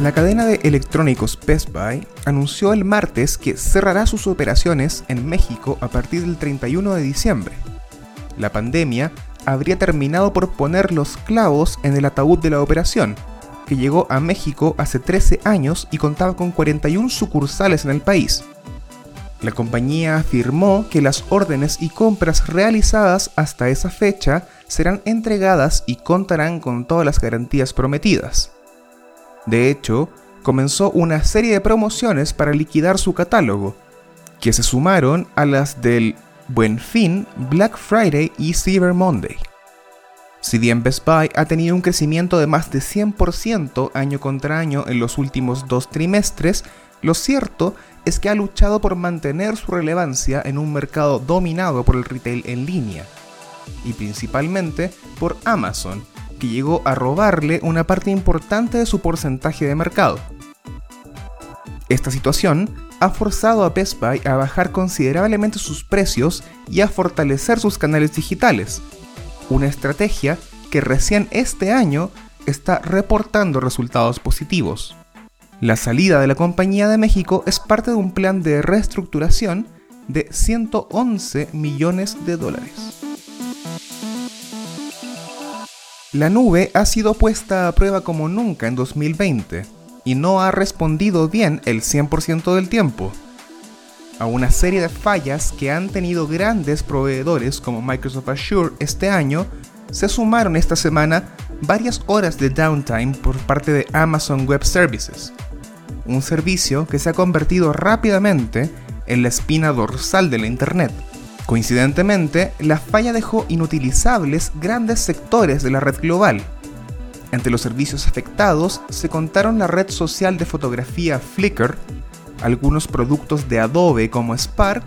La cadena de electrónicos Best Buy anunció el martes que cerrará sus operaciones en México a partir del 31 de diciembre. La pandemia habría terminado por poner los clavos en el ataúd de la operación, que llegó a México hace 13 años y contaba con 41 sucursales en el país. La compañía afirmó que las órdenes y compras realizadas hasta esa fecha serán entregadas y contarán con todas las garantías prometidas. De hecho, comenzó una serie de promociones para liquidar su catálogo, que se sumaron a las del Buen Fin, Black Friday y Cyber Monday. Si bien Best Buy ha tenido un crecimiento de más de 100% año contra año en los últimos dos trimestres, lo cierto es que ha luchado por mantener su relevancia en un mercado dominado por el retail en línea, y principalmente por Amazon, que llegó a robarle una parte importante de su porcentaje de mercado. Esta situación ha forzado a Best Buy a bajar considerablemente sus precios y a fortalecer sus canales digitales, una estrategia que recién este año está reportando resultados positivos. La salida de la compañía de México es parte de un plan de reestructuración de 111 millones de dólares. La nube ha sido puesta a prueba como nunca en 2020 y no ha respondido bien el 100% del tiempo. A una serie de fallas que han tenido grandes proveedores como Microsoft Azure este año, se sumaron esta semana varias horas de downtime por parte de Amazon Web Services, un servicio que se ha convertido rápidamente en la espina dorsal de la Internet. Coincidentemente, la falla dejó inutilizables grandes sectores de la red global. Entre los servicios afectados se contaron la red social de fotografía Flickr, algunos productos de Adobe como Spark,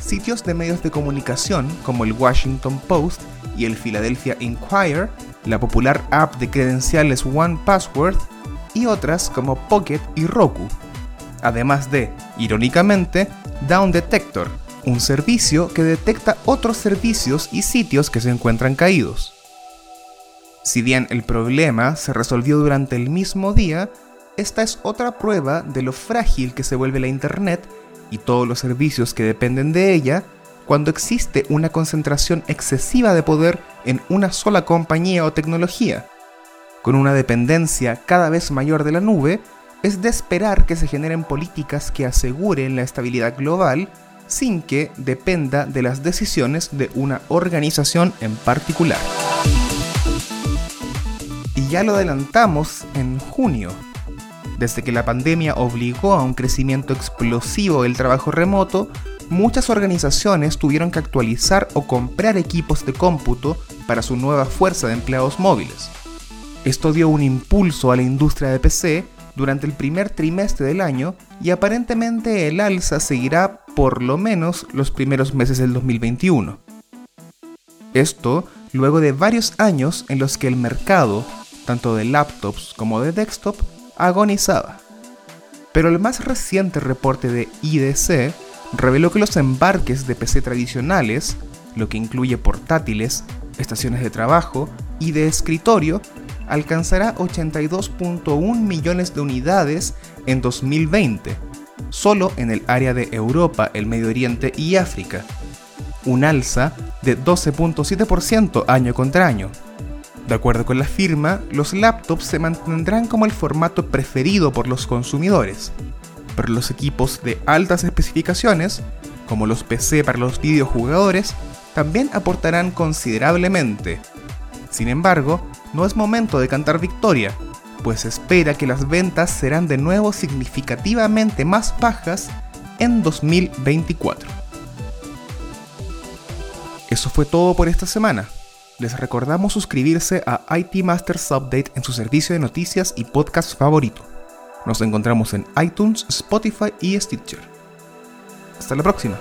sitios de medios de comunicación como el Washington Post y el Philadelphia Inquirer, la popular app de credenciales One Password y otras como Pocket y Roku. Además de, irónicamente, Down Detector, un servicio que detecta otros servicios y sitios que se encuentran caídos. Si bien el problema se resolvió durante el mismo día, esta es otra prueba de lo frágil que se vuelve la Internet y todos los servicios que dependen de ella cuando existe una concentración excesiva de poder en una sola compañía o tecnología. Con una dependencia cada vez mayor de la nube, es de esperar que se generen políticas que aseguren la estabilidad global sin que dependa de las decisiones de una organización en particular. Y ya lo adelantamos en junio. Desde que la pandemia obligó a un crecimiento explosivo del trabajo remoto, muchas organizaciones tuvieron que actualizar o comprar equipos de cómputo para su nueva fuerza de empleados móviles. Esto dio un impulso a la industria de PC durante el primer trimestre del año y aparentemente el alza seguirá por lo menos los primeros meses del 2021. Esto luego de varios años en los que el mercado, tanto de laptops como de desktop, agonizaba. Pero el más reciente reporte de IDC reveló que los embarques de PC tradicionales, lo que incluye portátiles, estaciones de trabajo y de escritorio, alcanzará 82.1 millones de unidades en 2020, solo en el área de Europa, el Medio Oriente y África, un alza de 12.7% año contra año. De acuerdo con la firma, los laptops se mantendrán como el formato preferido por los consumidores, pero los equipos de altas especificaciones, como los PC para los videojugadores, también aportarán considerablemente. Sin embargo, no es momento de cantar victoria, pues espera que las ventas serán de nuevo significativamente más bajas en 2024. Eso fue todo por esta semana. Les recordamos suscribirse a IT Masters Update en su servicio de noticias y podcast favorito. Nos encontramos en iTunes, Spotify y Stitcher. Hasta la próxima.